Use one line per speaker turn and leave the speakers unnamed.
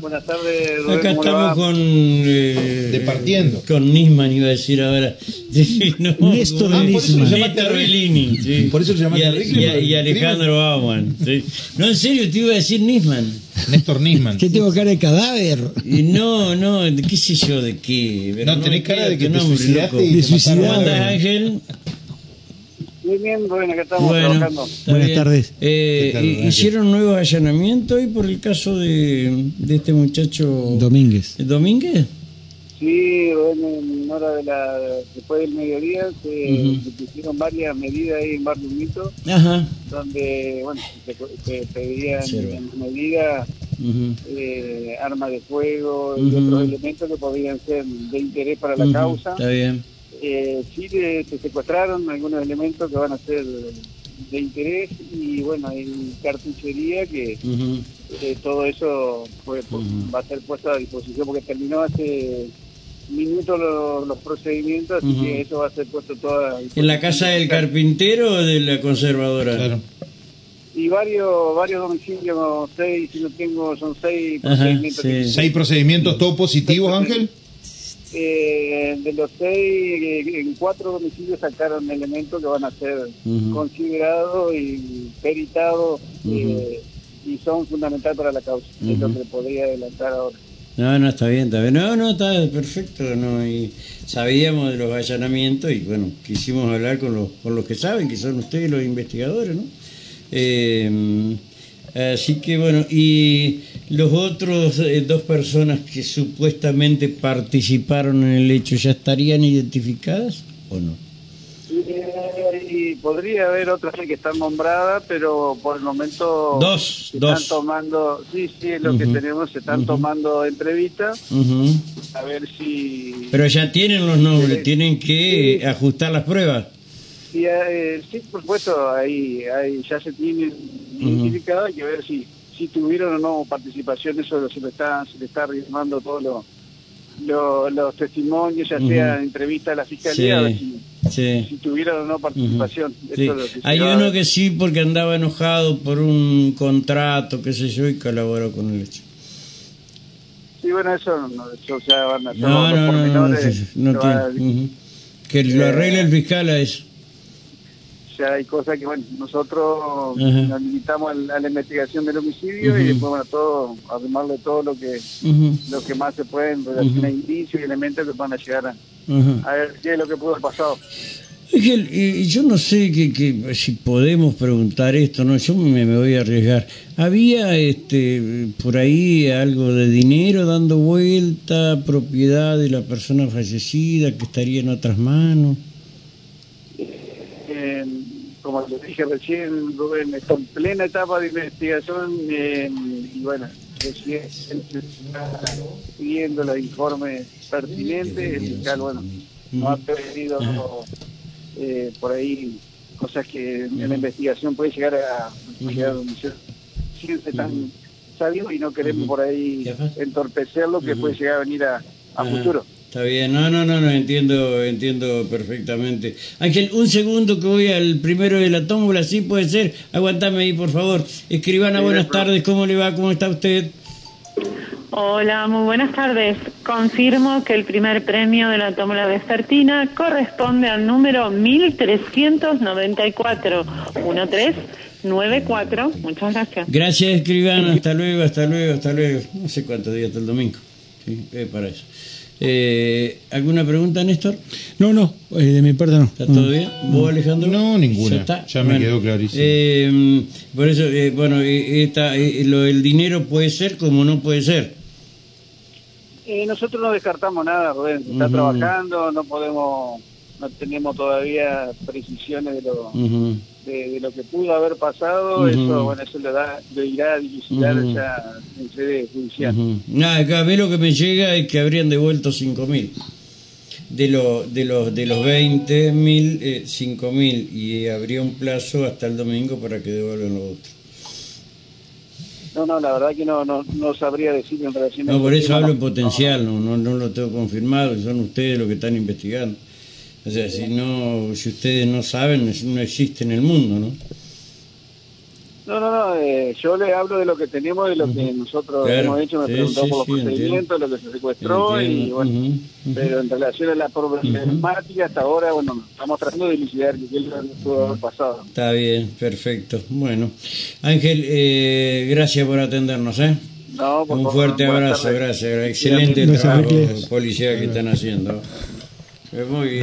Buenas tardes, Rubén,
Acá
¿cómo le
estamos con. Eh,
Departiendo.
Con Nisman, iba a decir ahora. No,
Néstor
con-
Nisman.
Néstor Bellini. sí.
Por eso lo llamaste
y, a- y a- y Alejandro Bauman. sí. No, en serio, te iba a decir Nisman.
Néstor Nisman.
¿Qué tengo cara de cadáver?
Y no, no, qué sé yo de qué. pero
No, tenés cara de que te suicidaste
loco.
y te
De suicidado.
¿Cómo andás, Ángel?
Muy bien, Rubén, acá estamos
Bueno,
trabajando.
Buenas tardes.
Eh, hicieron nuevos allanamientos hoy por el caso de, de este muchacho
Domínguez.
Domínguez.
Sí, Rubén, en hora de la, después del mediodía se, se pusieron varias medidas ahí en Barrio Mito,
Ajá.
donde, bueno, se, se pedían
Observa.
en medida
Ujú.
eh, armas de fuego y otros elementos que podrían ser de interés para la causa.
Está bien.
Eh, sí, de- se secuestraron algunos elementos que van a ser de interés y, bueno, hay cartuchería que eh, todo eso fue,
Ujú.
va a ser puesto a disposición porque terminó hace minutos los, los procedimientos, así que eso va a ser puesto todo a disposición.
¿En la casa del carpintero o de la conservadora?
Claro.
Y varios varios domicilios, seis, si no tengo, son seis
Ajá,
procedimientos.
sí.
¿Seis procedimientos todos positivos, Ángel?
Eh, de los seis, eh, en cuatro domicilios sacaron elementos que van a ser considerados y peritados eh, y son fundamentales para la causa. Es lo
Ujú.
que podría adelantar ahora.
No, no, está bien, está bien. No, no, está perfecto. No, y sabíamos de los allanamientos y bueno, quisimos hablar con los, con los que saben, que son ustedes los investigadores, ¿no? Eh, así que bueno, y los otros eh, dos personas que supuestamente participaron en el hecho, ¿ya estarían identificadas o no?
Y podría haber otras que están nombradas, pero por el momento
Dos,
se
dos.
están tomando, sí, sí, es lo que tenemos, se están tomando entrevistas a ver si...
Pero ya tienen los nombres, tienen que ajustar las pruebas.
Sí, eh, sí, por supuesto, ahí, ahí ya se tienen identificados, hay que ver si, si tuvieron o no participación, eso se le está, se le está arrimando todos los los- los testimonios, ya sea entrevista a la fiscalía, a ver si,
Sí.
si tuvieron o no participación. Eso
Sí.
es lo que
Hay uno que sí porque andaba enojado por un contrato, qué sé yo, y colaboró con el hecho.
Sí, bueno, eso, no, eso ya van a
No, no, no, no,
pormenores,
sí, sí, no
se va-
tiene. ujú. Que lo arregle el fiscal a eso.
Ya hay cosas que, bueno, nosotros
Ajá.
habilitamos al- a la investigación del homicidio y después, bueno, todo, arrimarle todo lo que lo que más se puede en relación a indicios y elementos que van a llegar a, ver qué es lo que pudo haber pasado.
Ángel, y yo no sé que, que si podemos preguntar esto, no, yo me, me voy a arriesgar. ¿Había este por ahí algo de dinero dando vuelta, propiedad de la persona fallecida que estaría en otras manos?
Como les dije recién, Rubén, está en plena etapa de investigación eh, y bueno, recién siguiendo los informes pertinentes, el fiscal, bueno, no ha pedido eh, por ahí cosas que en la investigación puede llegar a llegar a donde se siente tan sabio y no queremos por ahí entorpecerlo que puede llegar a venir a, futuro.
Está bien, no, no, no, no, entiendo, entiendo perfectamente. Ángel, un segundo que voy al primero de la tómbola, sí puede ser. Aguantame ahí, por favor. Escribana, buenas tardes, ¿cómo le va? ¿Cómo está usted?
Hola, muy buenas tardes. Confirmo que el primer premio de la tómbola vespertina corresponde al número 1394. 1394. Muchas gracias.
Gracias, escribana, hasta luego, hasta luego, hasta luego. No sé cuántos días hasta el domingo. Sí, eh, para eso. Eh, ¿Alguna pregunta, Néstor?
No, no, eh, de mi parte no.
¿Está todo bien? ¿Vos, Alejandro?
No, ninguna.
está?
Ya me quedó clarísimo.
eh, por eso, eh, bueno, eh, esta, eh, lo del dinero puede ser como no puede ser.
Eh, nosotros no descartamos nada, Rubén. Está trabajando, no podemos, no tenemos todavía precisiones de lo,
Ujú.
de, de lo que pudo haber pasado.
Ujú.
Eso, bueno, eso lo, da, lo irá a dilucidar
Ujú.
ya en sede judicial.
Nada, acá a mí lo que me llega es que habrían devuelto 5.000. De, lo, de, los, de los 20.000, eh, 5.000. Y habría un plazo hasta el domingo para que devuelvan los otros.
No, no, la verdad que no, no, no sabría decir en relación a
No, por eso hablo en potencial, no, no, no lo tengo confirmado, son ustedes los que están investigando. O sea, si, no, si ustedes no saben, no existe en el mundo, ¿no?
No, no, no,
eh,
yo le hablo de lo que tenemos, de lo que nosotros hemos hecho, me
sí,
preguntó
sí,
por los procedimientos, lo que se secuestró y bueno, pero en relación a la problemática hasta ahora, bueno, estamos tratando de elucidar qué es lo que pudo haber pasado.
Está bien, perfecto. Bueno, Ángel, eh, gracias por atendernos, ¿eh?
No, por
Un fuerte abrazo, gracias, excelente trabajo policía que están haciendo. Muy bien.